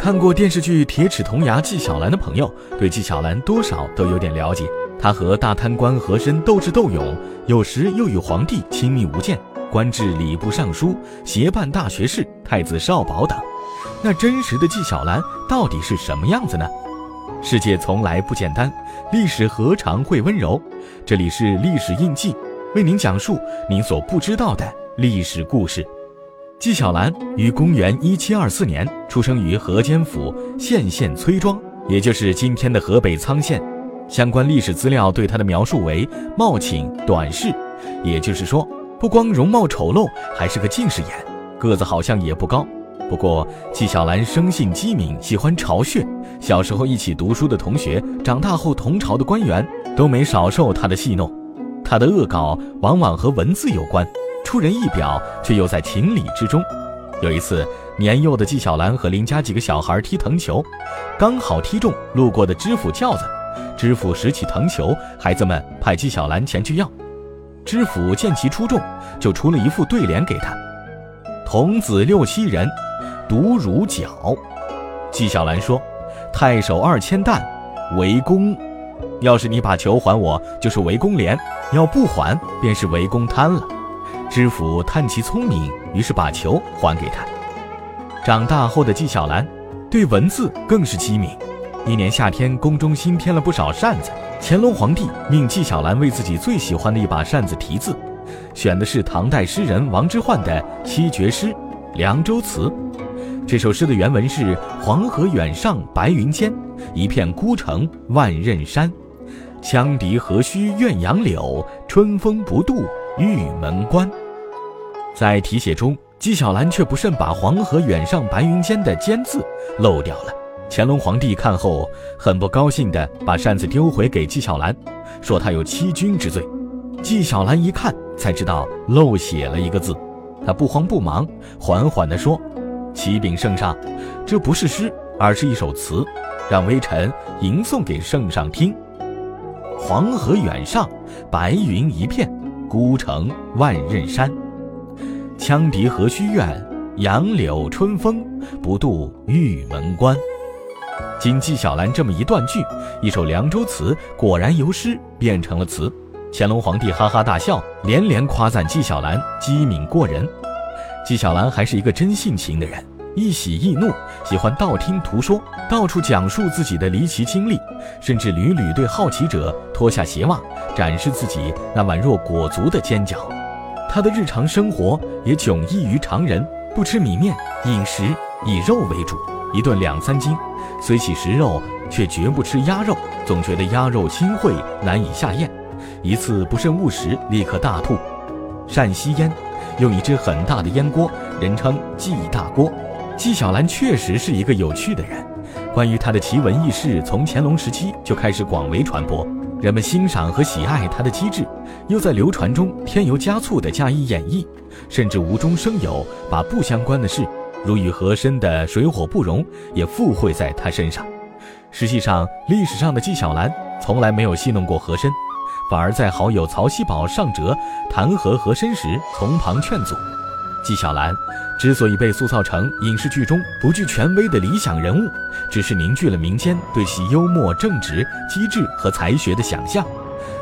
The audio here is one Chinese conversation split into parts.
看过电视剧《铁齿铜牙纪晓岚》的朋友，对纪晓岚多少都有点了解。他和大贪官和珅斗智斗勇，有时又与皇帝亲密无间，官至礼部尚书、协办大学士、太子少保等。那真实的纪晓岚到底是什么样子呢？世界从来不简单，历史何尝会温柔？这里是历史印记，为您讲述您所不知道的历史故事。纪晓岚于公元一七二四年出生于河间府献县崔庄，也就是今天的河北沧县。相关历史资料对他的描述为貌寝短视，也就是说，不光容貌丑陋，还是个近视眼，个子好像也不高。不过纪晓岚生性机敏，喜欢巢穴，小时候一起读书的同学，长大后同朝的官员，都没少受他的戏弄。他的恶搞往往和文字有关。出人意表，却又在情理之中。有一次，年幼的纪晓岚和邻家几个小孩踢藤球，刚好踢中路过的知府轿子。知府拾起藤球，孩子们派纪晓岚前去要。知府见其出众，就出了一副对联给他：“童子六七人，独如角。”纪晓岚说：“太守二千担，围攻。要是你把球还我，就是围攻连；要不还，便是围攻贪了。”知府叹其聪明，于是把球还给他。长大后的纪晓岚，对文字更是机敏。一年夏天，宫中新添了不少扇子。乾隆皇帝命纪晓岚为自己最喜欢的一把扇子题字，选的是唐代诗人王之涣的七绝诗《凉州词》。这首诗的原文是：“黄河远上白云间，一片孤城万仞山。羌笛何须怨杨柳，春风不度玉门关。”在题写中，纪晓岚却不慎把“黄河远上白云间”的“间”字漏掉了。乾隆皇帝看后很不高兴地把扇子丢回给纪晓岚，说他有欺君之罪。纪晓岚一看才知道漏写了一个字，他不慌不忙，缓缓地说：“启禀圣上，这不是诗，而是一首词，让微臣吟诵给圣上听。黄河远上，白云一片，孤城万仞山。”羌笛何须怨，杨柳春风不度玉门关。经纪晓岚这么一断句，一首《凉州词》果然由诗变成了词。乾隆皇帝哈哈大笑，连连夸赞纪晓岚机敏过人。纪晓岚还是一个真性情的人，易喜易怒，喜欢道听途说，到处讲述自己的离奇经历，甚至屡屡对好奇者脱下鞋袜，展示自己那宛若裹足的尖角。他的日常生活也迥异于常人，不吃米面，饮食以肉为主，一顿两三斤。虽喜食肉，却绝不吃鸭肉，总觉得鸭肉腥秽，难以下咽。一次不慎误食，立刻大吐。善吸烟，用一只很大的烟锅，人称“纪大锅”。纪晓岚确实是一个有趣的人。关于他的奇闻异事，从乾隆时期就开始广为传播。人们欣赏和喜爱他的机智，又在流传中添油加醋地加以演绎，甚至无中生有，把不相关的事，如与和珅的水火不容，也附会在他身上。实际上，历史上的纪晓岚从来没有戏弄过和珅，反而在好友曹锡宝上折弹劾和珅时，从旁劝阻。纪晓岚。之所以被塑造成影视剧中不具权威的理想人物，只是凝聚了民间对其幽默、正直、机智和才学的想象。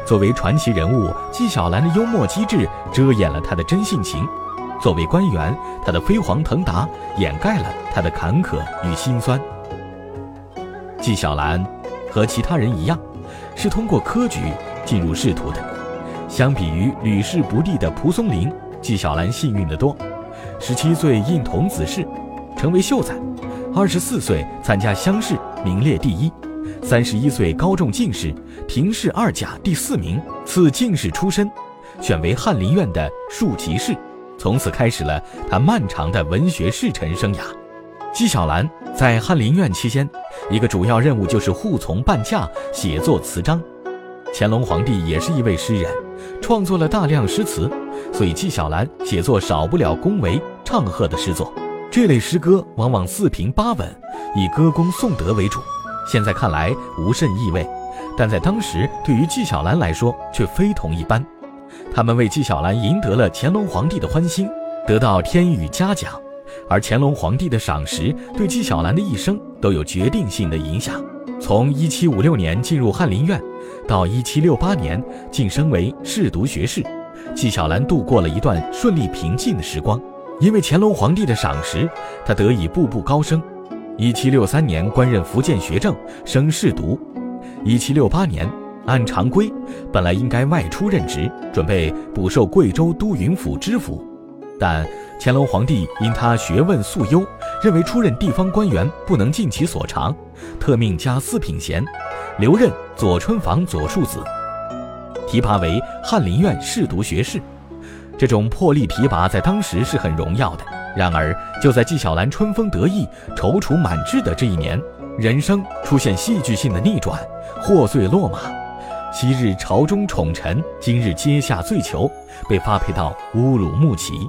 作为传奇人物，纪晓岚的幽默机智遮掩了他的真性情；作为官员，他的飞黄腾达掩盖了他的坎坷与辛酸。纪晓岚和其他人一样，是通过科举进入仕途的。相比于屡试不第的蒲松龄，纪晓岚幸运得多。十七岁应童子试，成为秀才；二十四岁参加乡试，名列第一；三十一岁高中进士，廷试二甲第四名，赐进士出身，选为翰林院的庶吉士，从此开始了他漫长的文学仕臣生涯。纪晓岚在翰林院期间，一个主要任务就是护从伴驾，写作词章。乾隆皇帝也是一位诗人，创作了大量诗词。所以纪晓岚写作少不了恭维唱和的诗作，这类诗歌往往四平八稳，以歌功颂德为主。现在看来无甚意味，但在当时对于纪晓岚来说却非同一般。他们为纪晓岚赢得了乾隆皇帝的欢心，得到天宇嘉奖，而乾隆皇帝的赏识对纪晓岚的一生都有决定性的影响。从1756年进入翰林院，到1768年晋升为侍读学士，纪晓岚度过了一段顺利平静的时光。因为乾隆皇帝的赏识，他得以步步高升。1763年官任福建学政，升侍读。1768年按常规，本来应该外出任职，准备补授贵州都匀府知府，但乾隆皇帝因他学问素优，认为出任地方官员不能尽其所长，特命加四品衔，留任左春房左庶子，提拔为翰林院侍读学士。这种破例提拔在当时是很荣耀的。然而，就在纪晓岚春风得意、踌躇满志的这一年，人生出现戏剧性的逆转，获罪落马。昔日朝中宠臣，今日阶下罪囚，被发配到乌鲁木齐。